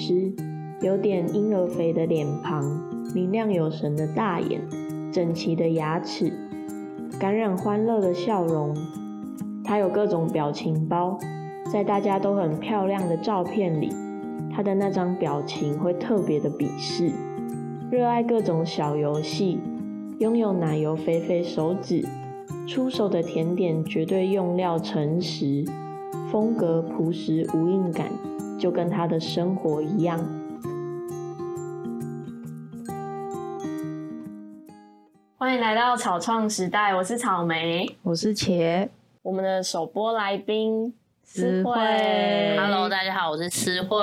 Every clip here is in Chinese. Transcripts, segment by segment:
师，有点婴儿肥的脸庞，明亮有神的大眼，整齐的牙齿，感染欢乐的笑容。他有各种表情包，在大家都很漂亮的照片里，他的那张表情会特别的鄙视。热爱各种小游戏，拥有奶油肥肥手指，出手的甜点绝对用料诚实，风格朴实无印感，就跟他的生活一样。欢迎来到草创时代，我是草莓，我是茄我们的首播来宾思慧 Hello，大家好，我是思慧。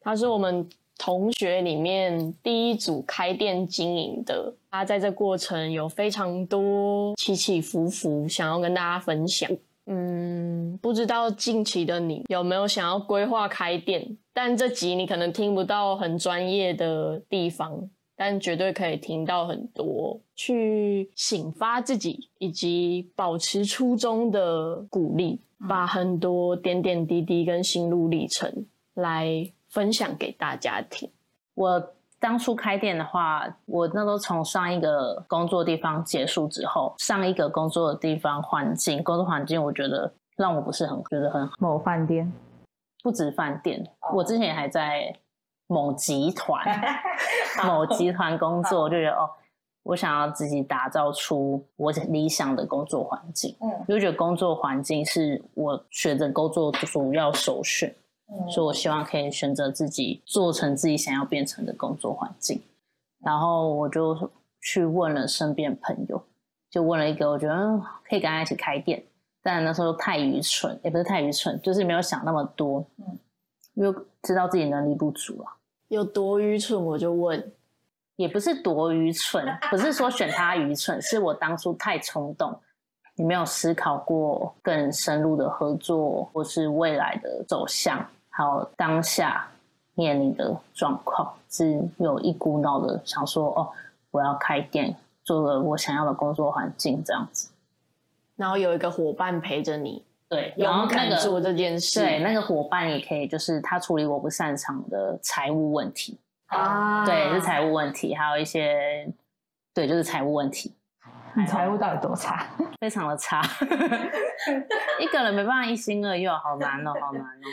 他是我们同学里面第一组开店经营的，他在这过程有非常多起起伏伏，想要跟大家分享。嗯，不知道近期的你有没有想要规划开店？但这集你可能听不到很专业的地方，但绝对可以听到很多去醒发自己以及保持初衷的鼓励，把很多点点滴滴跟心路历程来分享给大家听。我当初开店的话，我那时候从上一个工作地方结束之后，上一个工作的地方环境，工作环境，我觉得让我不是很觉得很好。某饭店，不止饭店，我之前还在某集团、某集团工作，我就觉得哦，我想要自己打造出我理想的工作环境。嗯，就觉得工作环境是我选择工作主要首选。所以我希望可以选择自己做成自己想要变成的工作环境，然后我就去问了身边朋友，就问了一个我觉得嗯可以跟他一起开店，但那时候太愚蠢，也不是太愚蠢，就是没有想那么多，嗯，因为知道自己能力不足啊，有多愚蠢我就问，也不是多愚蠢，不是说选他愚蠢，是我当初太冲动，你没有思考过更深入的合作或是未来的走向。还有当下面临的状况，是有一股脑的想说：“哦，我要开店，做个我想要的工作环境，这样子。”然后有一个伙伴陪着你，对，勇敢做这件事。对，那个伙伴也可以，就是他处理我不擅长的财务问题啊，对，是财务问题，还有一些，对，就是财务问题。你财务到底多差？非常的差，一个人没办法一心二用，好难哦，好难哦。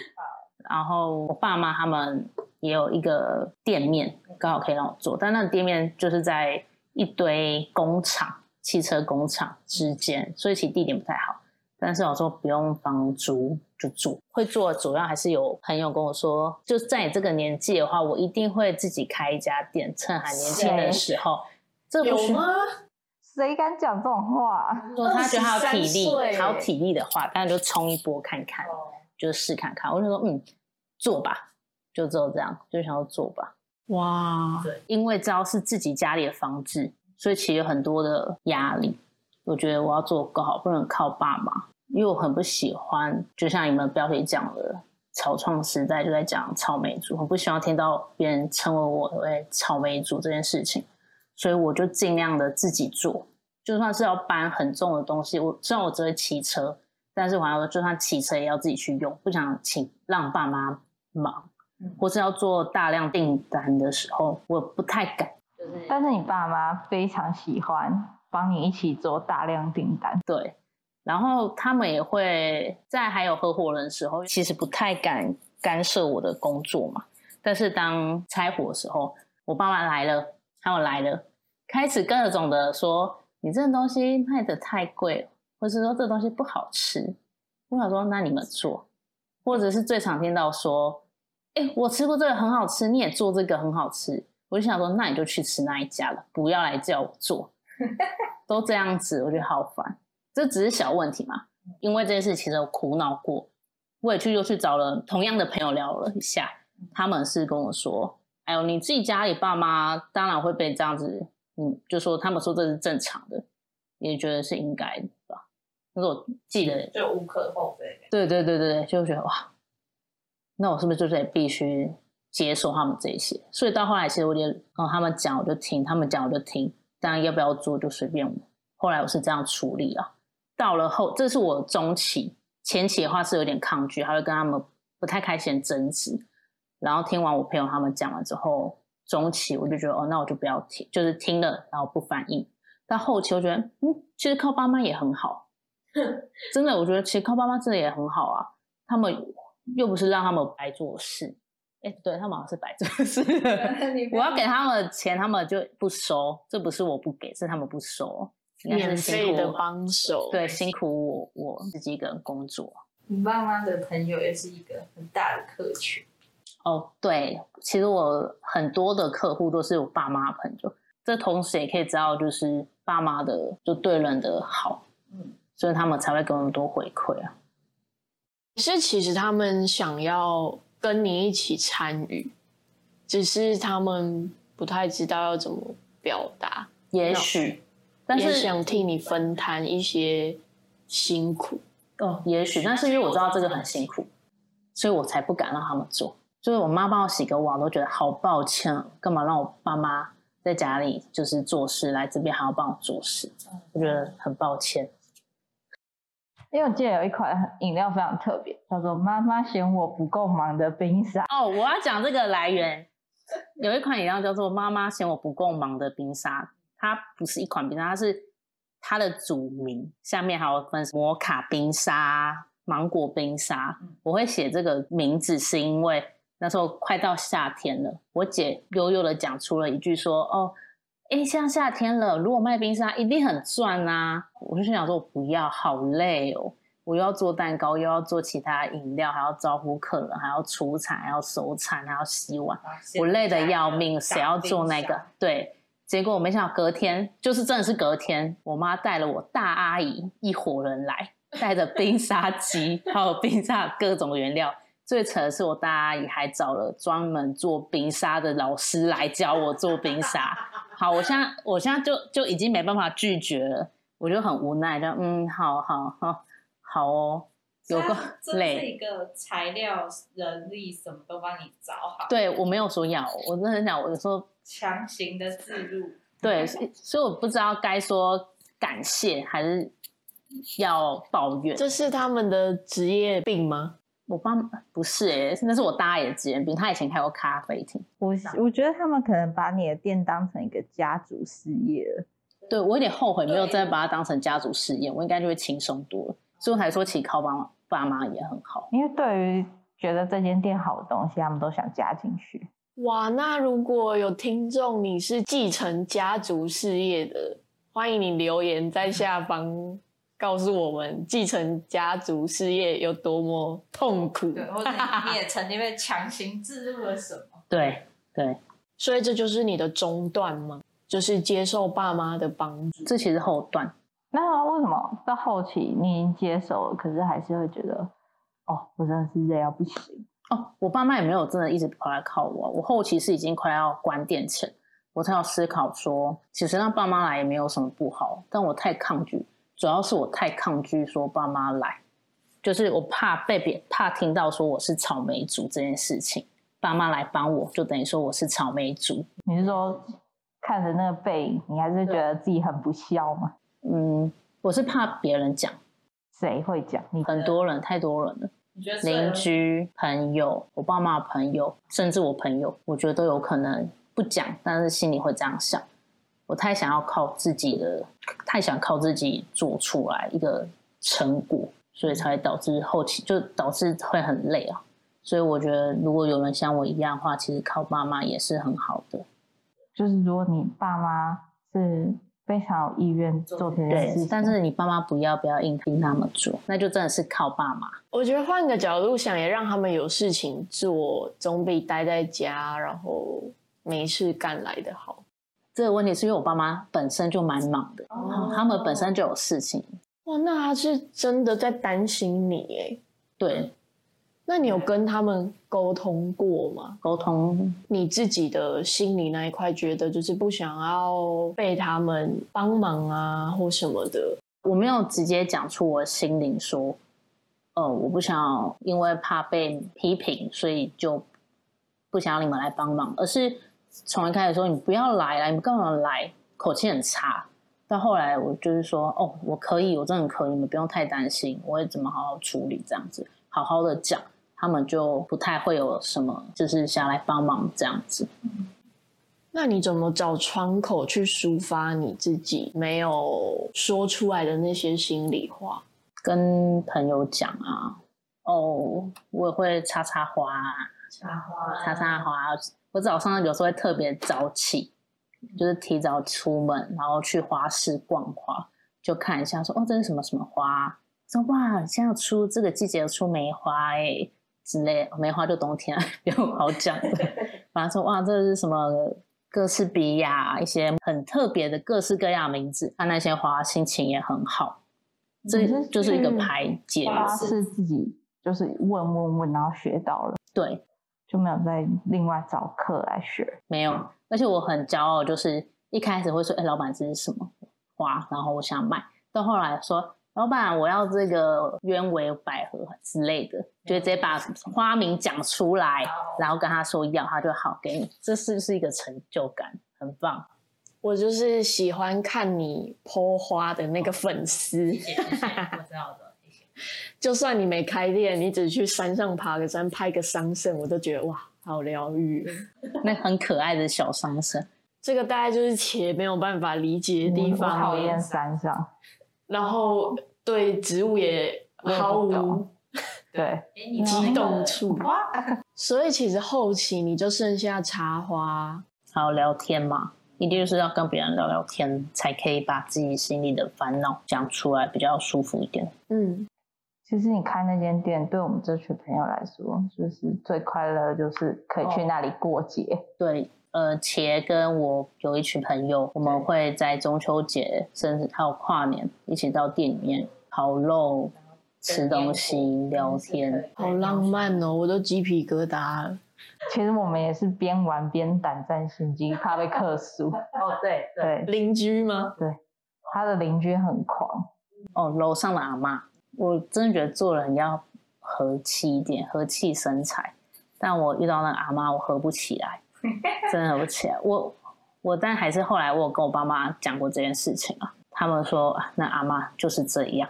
然后我爸妈他们也有一个店面，刚好可以让我做，但那个店面就是在一堆工厂、汽车工厂之间，所以其实地点不太好。但是我说不用房租就住，会做主要还是有朋友跟我说，就在你这个年纪的话，我一定会自己开一家店，趁还年轻的时候。这有吗？谁敢讲这种话？说他觉得他有体力，岁他有体力的话，当然就冲一波看看。就试看看，我就说嗯，做吧，就只有这样，就想要做吧。哇，对，因为知道是自己家里的房子，所以其实有很多的压力。我觉得我要做更好，不能靠爸妈，因为我很不喜欢，就像你们标题讲的，草创时代就在讲草莓族，我不希望听到别人称为我为草莓族这件事情，所以我就尽量的自己做，就算是要搬很重的东西，我虽然我只会骑车。但是我要就算骑车也要自己去用，不想请让爸妈忙，或是要做大量订单的时候，我不太敢。就是，但是你爸妈非常喜欢帮你一起做大量订单，对。然后他们也会在还有合伙人的时候，其实不太敢干涉我的工作嘛。但是当拆伙的时候，我爸妈来了，他们来了，开始各种的说：“你这东西卖的太贵了。”或是说这东西不好吃，我想说那你们做，或者是最常听到说，哎，我吃过这个很好吃，你也做这个很好吃，我就想说那你就去吃那一家了，不要来叫我做，都这样子，我觉得好烦。这只是小问题嘛，因为这件事其实我苦恼过，我也去又去找了同样的朋友聊了一下，他们是跟我说，哎呦你自己家里爸妈当然会被这样子，嗯，就说他们说这是正常的，也觉得是应该的吧。但是我记得就无可厚非。对对对对对，就觉得哇，那我是不是就得必须接受他们这些？所以到后来，其实我就哦，他们讲我就听，他们讲我就听，当然要不要做就随便我。后来我是这样处理了。到了后，这是我中期，前期的话是有点抗拒，还会跟他们不太开心争执。然后听完我朋友他们讲了之后，中期我就觉得哦，那我就不要听，就是听了然后不反应。到后期我觉得，嗯，其实靠爸妈也很好，真的，我觉得其实靠爸妈真的也很好啊。他们又不是让他们白做事，哎，对他们好像是白做事。我要给他们钱，他们就不收，这不是我不给，是他们不收，免费的帮手，对，辛苦我我自己一个人工作。你爸妈的朋友也是一个很大的客群。哦，对，其实我很多的客户都是我爸妈朋友，这同时也可以知道，就是爸妈的就对人的好，嗯，所以他们才会给我们多回馈啊。是，其实他们想要跟你一起参与，只是他们不太知道要怎么表达，也许，但是想替你分摊一些辛苦哦，也许，但是因为我知道这个很辛苦，所以我才不敢让他们做。就是我妈帮我洗个碗，都觉得好抱歉，干嘛让我爸妈在家里就是做事，来这边还要帮我做事，我觉得很抱歉。因为我记得有一款饮料非常特别，叫做“妈妈嫌我不够忙”的冰沙。哦，我要讲这个来源，有一款饮料叫做“妈妈嫌我不够忙”的冰沙，它不是一款冰沙，它是它的主名，下面还有分摩卡冰沙、芒果冰沙。我会写这个名字是因为。那时候快到夏天了，我姐悠悠的讲出了一句说：“哦，哎，像夏天了，如果卖冰沙一定很赚啊！”我就心想说：“我不要，好累哦，我又要做蛋糕，又要做其他饮料，还要招呼客人，还要出餐，还要收餐，还要洗碗，我累的要命。谁要做那个？对，结果我没想到隔天，就是真的是隔天，我妈带了我大阿姨一伙人来，带着冰沙机，还有冰沙各种原料。最扯的是，我大阿姨还找了专门做冰沙的老师来教我做冰沙。好，我现在我现在就就已经没办法拒绝了，我就很无奈，就嗯，好好好，好哦，有个累。这是一个材料、人力什么都帮你找好。对我没有说要，我真的很想，我说强行的自入。对，所以我不知道该说感谢还是要抱怨。这是他们的职业病吗？我爸不是哎，那是我大爷的职业病。他以前开过咖啡厅。我我觉得他们可能把你的店当成一个家族事业了。对我有点后悔，没有再把它当成家族事业，我应该就会轻松多了。所以我才说，其实靠爸爸妈也很好。因为对于觉得这间店好的东西，他们都想加进去。哇，那如果有听众你是继承家族事业的，欢迎你留言在下方。告诉我们继承家族事业有多么痛苦，对，或者你也曾经被强行置入了什么？对对，所以这就是你的中段吗？就是接受爸妈的帮助，这其实后段。那为什么到后期你已经接受了，可是还是会觉得，哦，我真的是累到不行。哦，我爸妈也没有真的一直跑来靠我，我后期是已经快要关店前，我才有思考说，其实让爸妈来也没有什么不好，但我太抗拒。主要是我太抗拒说爸妈来，就是我怕被别怕听到说我是草莓族这件事情。爸妈来帮我就等于说我是草莓族。你是说看着那个背影，你还是觉得自己很不孝吗？嗯，我是怕别人讲。谁会讲？很多人，太多人了。邻居、朋友、我爸妈的朋友，甚至我朋友，我觉得都有可能不讲，但是心里会这样想。我太想要靠自己的，太想靠自己做出来一个成果，所以才导致后期就导致会很累啊。所以我觉得，如果有人像我一样的话，其实靠爸妈也是很好的。就是如果你爸妈是非常有意愿做这件事，但是你爸妈不要不要硬逼他们做，那就真的是靠爸妈。我觉得换个角度想，也让他们有事情做，总比待在家然后没事干来的好。这个问题是因为我爸妈本身就蛮忙的，他们本身就有事情。哇，那他是真的在担心你哎。对，那你有跟他们沟通过吗？沟通你自己的心里那一块，觉得就是不想要被他们帮忙啊，或什么的。我没有直接讲出我心灵说，呃，我不想因为怕被批评，所以就不想要你们来帮忙，而是从一开始说你不要来了，你们干嘛来？口气很差。到后来我就是说，哦，我可以，我真的可以，你们不用太担心，我会怎么好好处理，这样子好好的讲，他们就不太会有什么就是想来帮忙这样子。那你怎么找窗口去抒发你自己没有说出来的那些心里话？跟朋友讲啊，哦，我也会插插花啊，插花，插插花。我早上有时候会特别早起，就是提早出门，然后去花市逛花，就看一下说，哦，这是什么什么花？说哇，现在出这个季节出梅花哎之类，梅花就冬天，不用好讲的。反正说哇，这是什么哥斯比亚，一些很特别的各式各样的名字，看那些花，心情也很好。这就是一个排解，花是自己就是问问问，然后学到了，对，就没有再另外找课来学。没有，而且我很骄傲，就是一开始会说，哎、老板这是什么花？然后我想买，到后来说，老板我要这个鸢尾百合之类的，就直接把花名讲出来，然后跟他说要，他就好给你，这是不是一个成就感？很棒。我就是喜欢看你泼花的那个粉丝，我知道。就算你没开店，你只去山上爬个山拍个桑葚，我都觉得哇，好疗愈哦。那很可爱的小桑葚，这个大概就是且没有办法理解的地方，讨厌山上，然后对植物也毫无懂 对，激动处。所以其实后期你就剩下插花，还有聊天嘛，一定就是要跟别人聊聊天，才可以把自己心里的烦恼讲出来，比较舒服一点。嗯，其实你开那间店，对我们这群朋友来说，就是最快乐，就是可以去那里过节。对，呃，茄跟我有一群朋友，我们会在中秋节，甚至还有跨年，一起到店里面烤肉、吃东西、聊天。好浪漫哦，我都鸡皮疙瘩了。其实我们也是边玩边胆战心惊，怕被克诉。哦，对对，对，邻居吗？对他的邻居很狂，哦，楼上的阿嬷，我真的觉得做人要和气一点，和气生财。但我遇到那个阿妈，我合不起来，真的合不起来。我我，但还是后来我有跟我爸妈讲过这件事情啊，他们说啊那阿妈就是这样。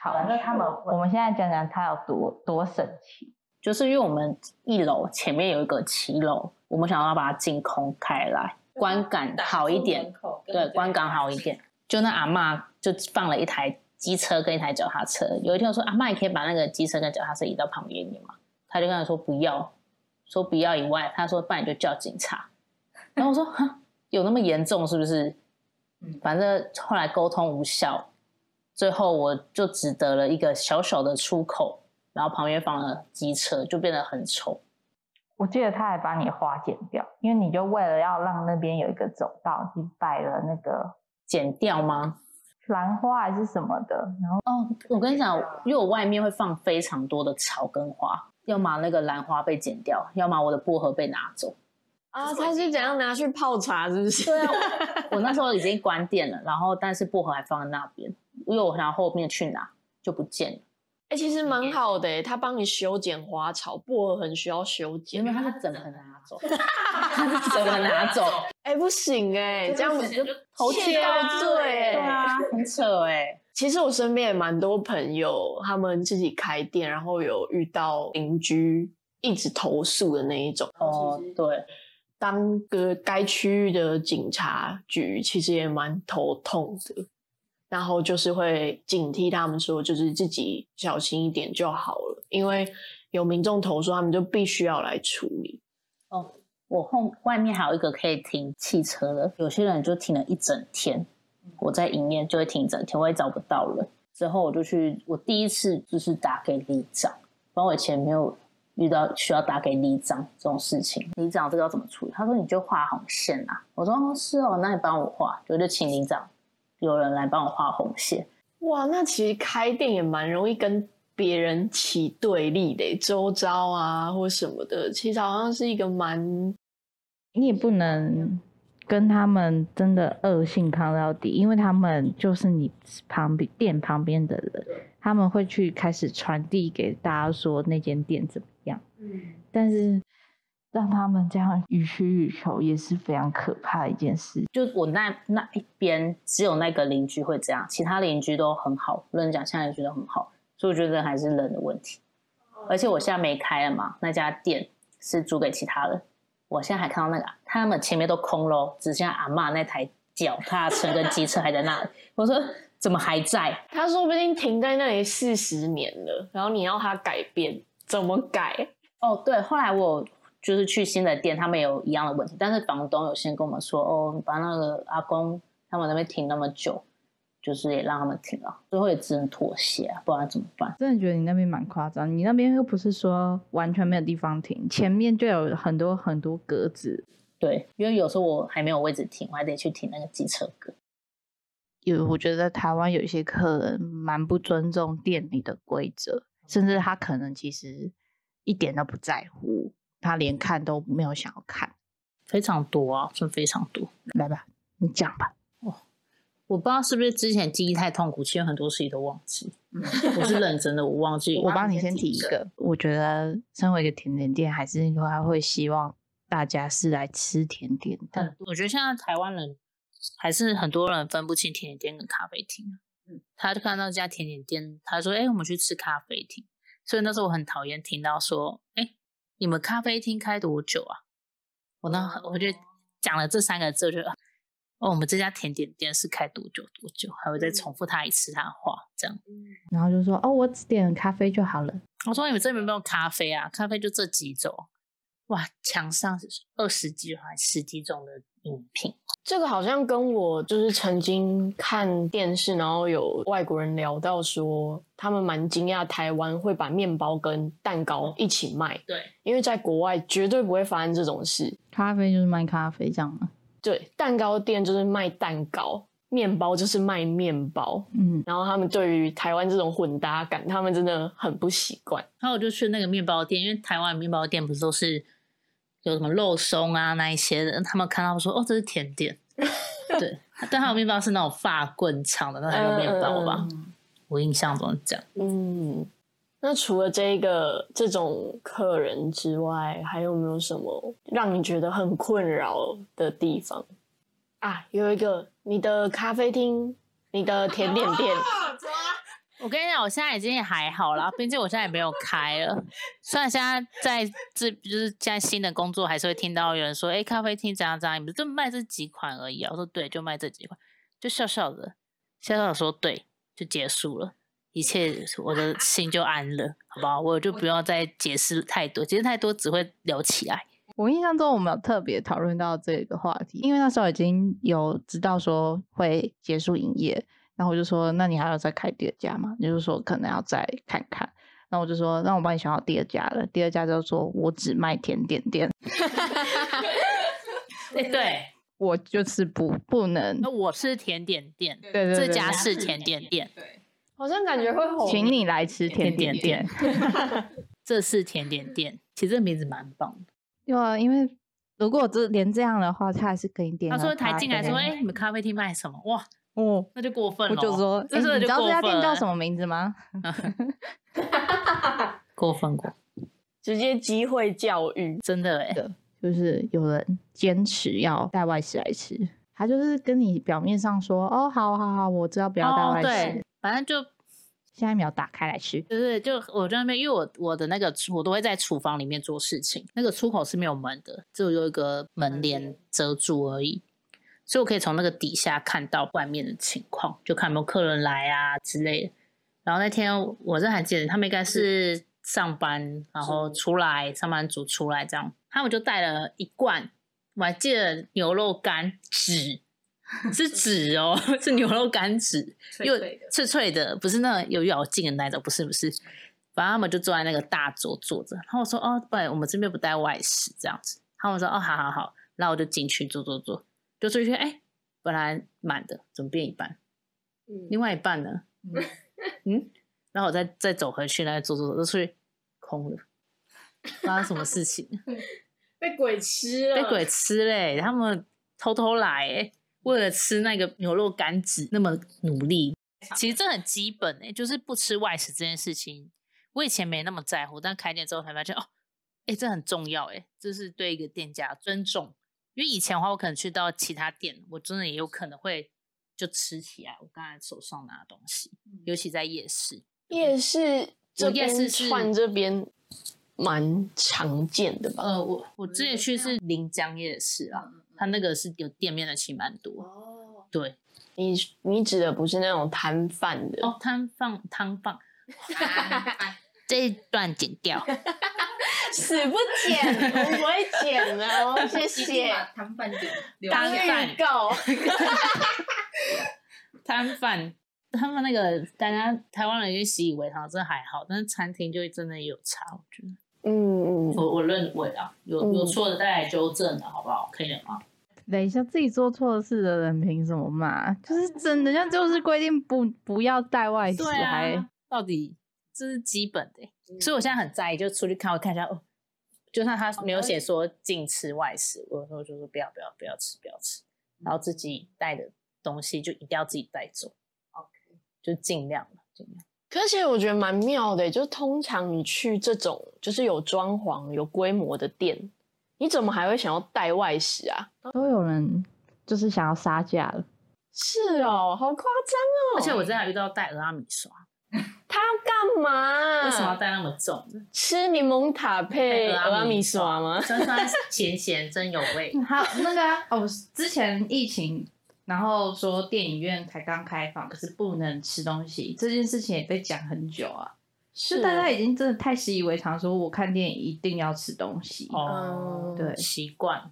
好，那他们，我们现在讲讲他有多多神奇。就是因为我们一楼前面有一个骑楼，我们想要把它净空开来，观感好一点，对，观感好一点。就那阿妈就放了一台机车跟一台脚踏车。有一天我说阿妈，你可以把那个机车跟脚踏车移到旁边一点吗？他就跟他说不要，说不要以外，他说不然你就叫警察。然后我说哈，有那么严重是不是？嗯反正后来沟通无效，最后我就只得了一个小小的出口。然后旁边放了机车，就变得很丑。我记得他还把你花剪掉，因为你就为了要让那边有一个走道，你摆了那个剪掉吗？兰花还是什么的，然后哦，我跟你讲，因为我外面会放非常多的草跟花，要么那个兰花被剪掉，要么我的薄荷被拿走。啊，他是怎样拿去泡茶，是不是？对啊，我那时候已经关店了，然后但是薄荷还放在那边，因为我想后面去拿就不见了。哎、其实蛮好的耶，他帮你修剪花草，薄荷很需要修剪因为。他是整盆拿走，整盆拿走，哎、不行哎，这样子就头窃切啊盗罪哎。对啊，很扯哎、其实我身边也蛮多朋友，他们自己开店，然后有遇到邻居一直投诉的那一种。哦，对，当个该区域的警察局，其实也蛮头痛的。然后就是会警惕他们说，就是自己小心一点就好了，因为有民众投诉，他们就必须要来处理。哦，我后外面还有一个可以停汽车的，有些人就停了一整天。我在营业就会停一整天，我也找不到人。之后我就去，我第一次就是打给里长，不然我以前没有遇到需要打给里长这种事情。里长这个要怎么处理？他说你就画红线啊。我说哦是哦，那你帮我画，我就请里长有人来帮我画红线。哇，那其实开店也蛮容易跟别人起对立的，周遭啊或什么的，其实好像是一个蛮你也不能跟他们真的恶性抗到底，因为他们就是你旁边店旁边的人，他们会去开始传递给大家说那间店怎么样。嗯，但是让他们这样予取予求也是非常可怕的一件事。就我那那一边只有那个邻居会这样，其他邻居都很好，认真讲，现在邻居都很好，所以我觉得还是人的问题。而且我现在没开了嘛，那家店是租给其他人。我现在还看到那个，他们前面都空喽，只剩下阿妈那台脚踏车跟机车还在那里。我说怎么还在？他说不定停在那里四十年了，然后你要他改变，怎么改？哦，对，后来我就是去新的店，他们有一样的问题，但是房东有先跟我们说，哦，把那个阿公他们那边停那么久，就是也让他们停了，最后也只能妥协啊，不然怎么办？真的觉得你那边蛮夸张，你那边又不是说完全没有地方停，前面就有很多很多格子。对，因为有时候我还没有位置停，我还得去停那个机车格。有，我觉得在台湾有一些客人蛮不尊重店里的规则，甚至他可能其实一点都不在乎，他连看都没有想要看。非常多啊，真非常多。来吧，你讲吧。我不知道是不是之前记忆太痛苦，其实很多事情都忘记。我是认真的，我忘记。我帮你先提一个，我觉得身为一个甜点店，还是还会希望大家是来吃甜点的。我觉得现在台湾人还是很多人分不清甜点店跟咖啡厅。嗯，他就看到这家甜点店，他说：“哎、我们去吃咖啡厅。”所以那时候我很讨厌听到说：“哎、你们咖啡厅开多久啊？”我那我就讲了这三个字，我就哦，我们这家甜点店是开多久多久，还会再重复他一次他的话，这样。然后就说：“哦，我只点咖啡就好了。我说你们这边没有咖啡啊？咖啡就这几种。哇，墙上二十几还十几种的饮品。这个好像跟我就是曾经看电视，然后有外国人聊到说，他们蛮惊讶台湾会把面包跟蛋糕一起卖，对，因为在国外绝对不会发生这种事。咖啡就是卖咖啡这样吗？对，蛋糕店就是卖蛋糕，面包就是卖面包。嗯，然后他们对于台湾这种混搭感，他们真的很不习惯。然后我就去那个面包店，因为台湾面包店不是都是有什么肉松啊那一些的，他们看到说哦这是甜点，对，但他有面包是那种发棍长的那种面包吧，我印象中是这样。嗯，那除了这个这种客人之外，还有没有什么让你觉得很困扰的地方啊？有一个，你的咖啡厅，你的甜点店，我跟你讲，我现在已经也还好啦，毕竟我现在也没有开了。虽然现在在这就是现在新的工作，还是会听到有人说：“哎、咖啡厅怎样怎样，你们就卖这几款而已。”我说：“对，就卖这几款。”就笑笑的，笑笑的说：“对，就结束了，一切我的心就安了，好不好？我就不用再解释太多，解释太多只会聊起来。我印象中我们有特别讨论到这个话题，因为那时候已经有知道说会结束营业，然后我就说，那你还要再开第二家吗？你就说可能要再看看。那我就说，那我帮你想好第二家了。第二家就说我只卖甜点店，对对，我就是不不能那，我是甜点店，对对对这家是甜点店，对好像感觉会红。请你来吃甜点店。这是甜点店。其实这个名字蛮棒的。对啊，因为如果这连这样的话，他还是可以点。他说台进来说：“哎、你们咖啡厅卖什么？”哇，哦，那就过分了。我就说，你知道这家店叫什么？名字吗？过分过，直接机会教育，真的哎。就是有人坚持要带外食来吃，他就是跟你表面上说，哦，好好好，我知道不要带哦，外食，对，反正就下一秒打开来吃。就是就我在那边，因为我我的那个我都会在厨房里面做事情，那个出口是没有门的，只有一个门帘遮住而已，所以我可以从那个底下看到外面的情况，就看有没有客人来啊之类的。然后那天我这还记得，他们应该是上班，然后出来上班族出来这样，他们就带了一罐，我还记得牛肉干纸。是纸哦，是牛肉干纸，又脆脆的，不是那种有咬劲的那种，不是不是。反正他们就坐在那个大桌坐着，然后我说哦，不然我们这边不带外食这样子。他们说哦，好好好，然后我就进去坐坐坐，就出去，哎，本来满的，怎么变一半？另外一半呢？嗯，然后我再再走回去，那走走走，就出去空了，发生什么事情？被鬼吃了，被鬼吃嘞！他们偷偷来、欸，为了吃那个牛肉干子那么努力。其实这很基本诶、就是不吃外食这件事情，我以前没那么在乎，但开店之后才发现哦，哎、这很重要诶、这是对一个店家尊重。因为以前的话，我可能去到其他店，我真的也有可能会就吃起来我刚才手上拿的东西，尤其在夜市。夜市这夜市边是串这边蛮常见的吧？呃，我我之前去是临江夜市啊，它那个是有店面的，其实蛮多。哦，对，你你指的不是那种摊贩的哦，摊贩摊贩，这一段剪掉。死不剪，我不会剪的哦，谢谢。摊贩点留当下预告，摊贩，他们那个大家台湾人就习以为常，这还好，但是餐厅就真的有差，我觉得。嗯嗯，我我认为啊，有有错的再来纠正的好不好？可以了吗？等一下，自己做错事的人凭什么骂？就是真的，像就是规定不不要带外食，对还啊，到底这是基本的欸、所以我现在很在意，就出去看，我看一下哦，就算他没有写说禁吃外食，我有时候就说不要不要不要吃不要吃，然后自己带的东西就一定要自己带走，OK，就尽量了尽量。可是其实我觉得蛮妙的，就是通常你去这种就是有装潢、有规模的店，你怎么还会想要带外食啊？都有人就是想要杀价了。是哦，好夸张哦！而且我真的还遇到带俄阿米刷，他要干嘛？为什么要带那么重的？吃柠檬塔配阿米刷吗？酸酸咸咸真有味。好那个啊哦，之前疫情，然后说电影院才刚开放，可是不能吃东西，这件事情也被讲很久啊。是大家已经真的太习以为常，说我看电影一定要吃东西。哦，对习惯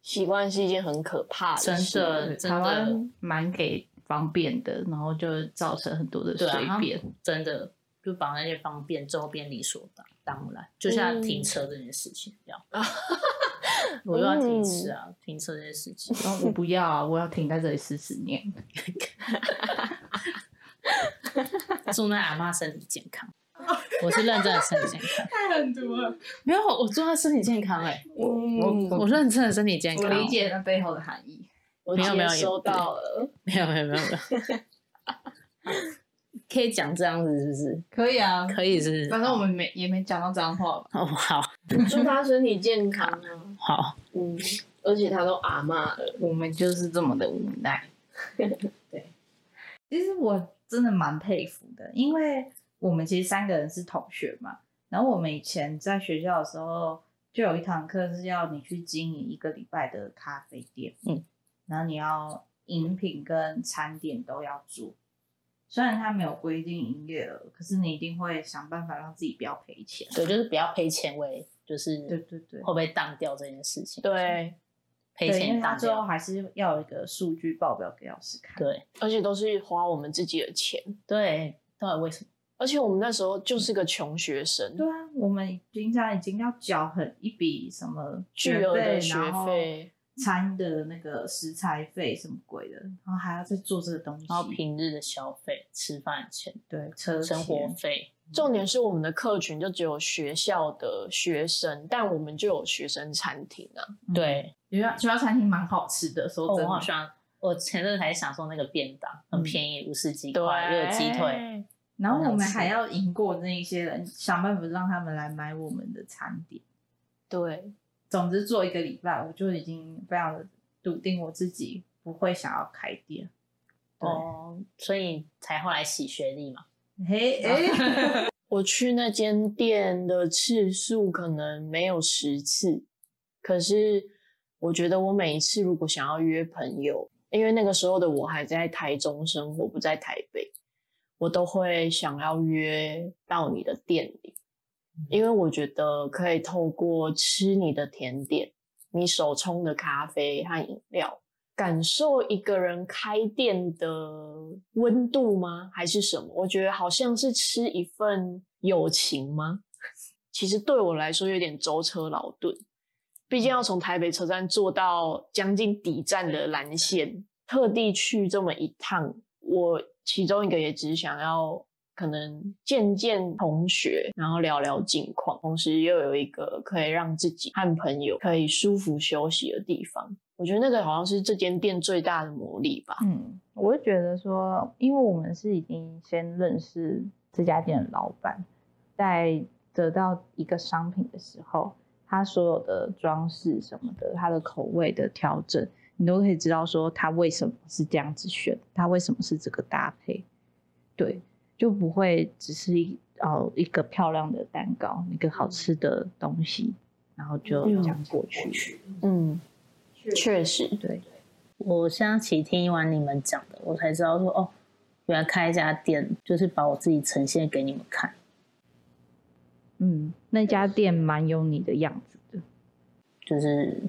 习惯是一件很可怕的事真。的真台湾蛮给方便的，然后就造成很多的随便。真的就把那些方便之后变理所当当然，就像嗯停车这件事情一样。我又要停车啊，停车这件事情。然后我不要啊，我要停在这里四十年。祝那阿妈身体健康。我是认真的身体健康，太狠毒了。没有我祝她身体健康哎、我，我认真的身体健康，我理解那背后的含义。我没有没有收到了。没有没有没有没有，可以讲这样子是不是？可以啊，可以是不是？反正我们没也没讲到脏话吧。哦好祝他身体健康啊！好，嗯，而且他都阿骂了。我们就是这么的无奈。对，其实我真的蛮佩服的，因为我们其实三个人是同学嘛，然后我们以前在学校的时候，就有一堂课是要你去经营一个礼拜的咖啡店，嗯，然后你要饮品跟餐点都要做。虽然他没有规定营业额，可是你一定会想办法让自己不要赔钱。对，就是不要赔钱为，就是对对对会不会当掉这件事情？，对，赔钱他最后掉，还是要有一个数据报表给老师看。对而且都是花我们自己的钱，对，到底为什么？而且我们那时候就是个穷学生，对啊，我们平常已经要缴很一笔什么巨额的学费，餐的那个食材费什么鬼的，然后还要再做这个东西，然后平日的消费、吃饭钱、对车生活费，重点是我们的客群就只有学校的学生，但我们就有学生餐厅啊。对，学校学校餐厅蛮好吃的，说哦，真的，我好喜欢。我前阵子还想说那个便当很嗯便宜，五十几块，又有鸡腿，，然后我们还要赢过那一些人，想办法让他们来买我们的餐点。对，总之做一个礼拜，我就已经非常的笃定我自己不会想要开店。哦，所以才后来洗学历嘛。嘿，哎，我去那间店的次数可能没有十次，可是我觉得我每一次如果想要约朋友，因为那个时候的我还在台中生活，不在台北，我都会想要约到你的店里，因为我觉得可以透过吃你的甜点、你手冲的咖啡和饮料，感受一个人开店的温度吗？还是什么？我觉得好像是吃一份友情吗？其实对我来说有点舟车劳顿，毕竟要从台北车站坐到将近底站的蓝线，特地去这么一趟，我其中一个也只想要可能见见同学，然后聊聊近况，同时又有一个可以让自己和朋友可以舒服休息的地方。我觉得那个好像是这间店最大的魔力吧。嗯，我会觉得说，因为我们是已经先认识这家店的老板，在得到一个商品的时候，他所有的装饰什么的，他的口味的调整，你都可以知道说他为什么是这样子选，他为什么是这个搭配，对，就不会只是一哦一个漂亮的蛋糕，一个好吃的东西，然后就这样过去。嗯，确实，对，我现在其实听完你们讲的，我才知道说哦，原来开一家店就是把我自己呈现给你们看。嗯，那家店蛮有你的样子的。就是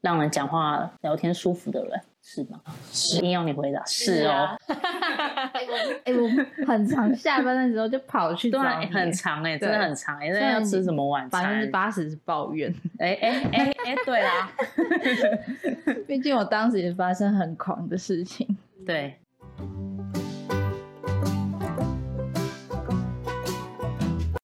让人讲话聊天舒服的人，是吗？是，硬要你回答是哦。哎、我很常 下班的时候就跑去对啊，找你，很长哎、对真的很长哎、欸。那要吃什么晚百分之餐？八十是抱怨，哎哎哎哎，对啦，毕竟我当时也发生很狂的事情。对，